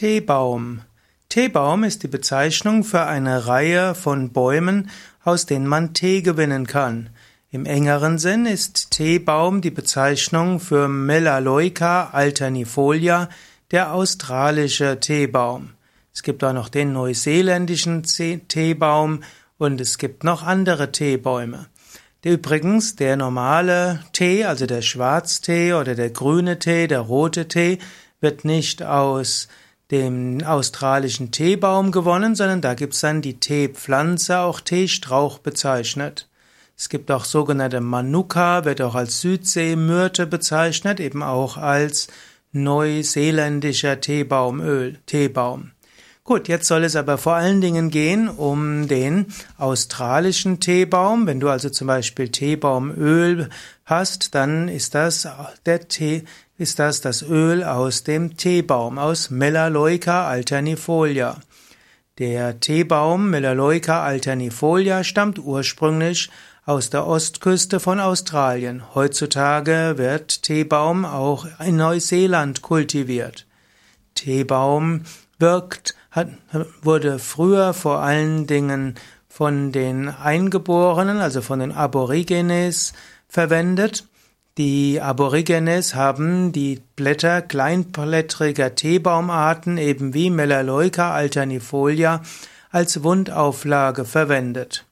Teebaum. Teebaum ist die Bezeichnung für eine Reihe von Bäumen, aus denen man Tee gewinnen kann. Im engeren Sinn ist Teebaum die Bezeichnung für Melaleuca alternifolia, der australische Teebaum. Es gibt auch noch den neuseeländischen Teebaum und es gibt noch andere Teebäume. Übrigens, der normale Tee, also der Schwarztee oder der grüne Tee, der rote Tee, wird nicht aus dem australischen Teebaum gewonnen, sondern da gibt's dann die Teepflanze, auch Teestrauch bezeichnet. Es gibt auch sogenannte Manuka, wird auch als Südseemyrte bezeichnet, eben auch als neuseeländischer Teebaumöl, Teebaum. Gut, jetzt soll es aber vor allen Dingen gehen um den australischen Teebaum. Wenn du also zum Beispiel Teebaumöl hast, dann ist das der Tee, ist das das Öl aus dem Teebaum, aus Melaleuca alternifolia. Der Teebaum Melaleuca alternifolia stammt ursprünglich aus der Ostküste von Australien. Heutzutage wird Teebaum auch in Neuseeland kultiviert. Teebaum wirkt, hat, wurde früher vor allen Dingen von den Eingeborenen, also von den Aborigines, verwendet. Die Aborigines haben die Blätter kleinblättriger Teebaumarten, eben wie Melaleuca alternifolia, als Wundauflage verwendet.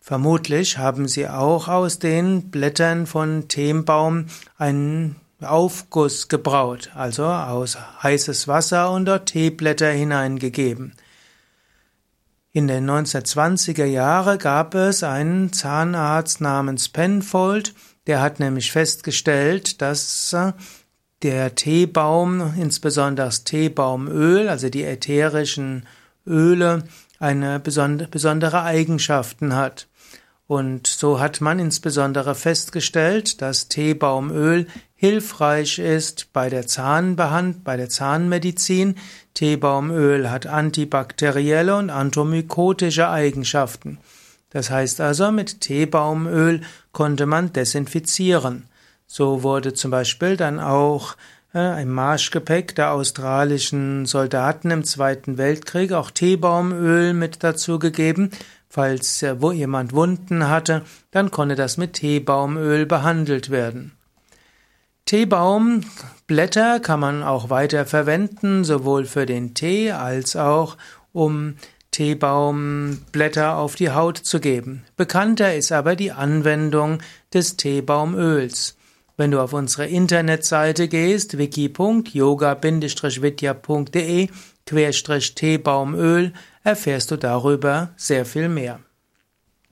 Vermutlich haben sie auch aus den Blättern von Teebaum einen Aufguss gebraut, also aus heißes Wasser und dort Teeblätter hineingegeben. In den 1920er Jahren gab es einen Zahnarzt namens Penfold, der hat nämlich festgestellt, dass äh, der Teebaum, insbesondere das Teebaumöl, also die ätherischen Öle, eine besondere Eigenschaften hat. Und so hat man insbesondere festgestellt, dass Teebaumöl hilfreich ist bei der Zahnbehand, bei der Zahnmedizin. Teebaumöl hat antibakterielle und antimykotische Eigenschaften. Das heißt also, mit Teebaumöl konnte man desinfizieren. So wurde zum Beispiel dann auch äh, im Marschgepäck der australischen Soldaten im Zweiten Weltkrieg auch Teebaumöl mit dazu gegeben. Falls äh, wo jemand Wunden hatte, dann konnte das mit Teebaumöl behandelt werden. Teebaumblätter kann man auch weiter verwenden, sowohl für den Tee als auch um Teebaumblätter auf die Haut zu geben. Bekannter ist aber die Anwendung des Teebaumöls. Wenn du auf unsere Internetseite gehst, wiki.yoga-vidya.de Teebaumöl, erfährst du darüber sehr viel mehr.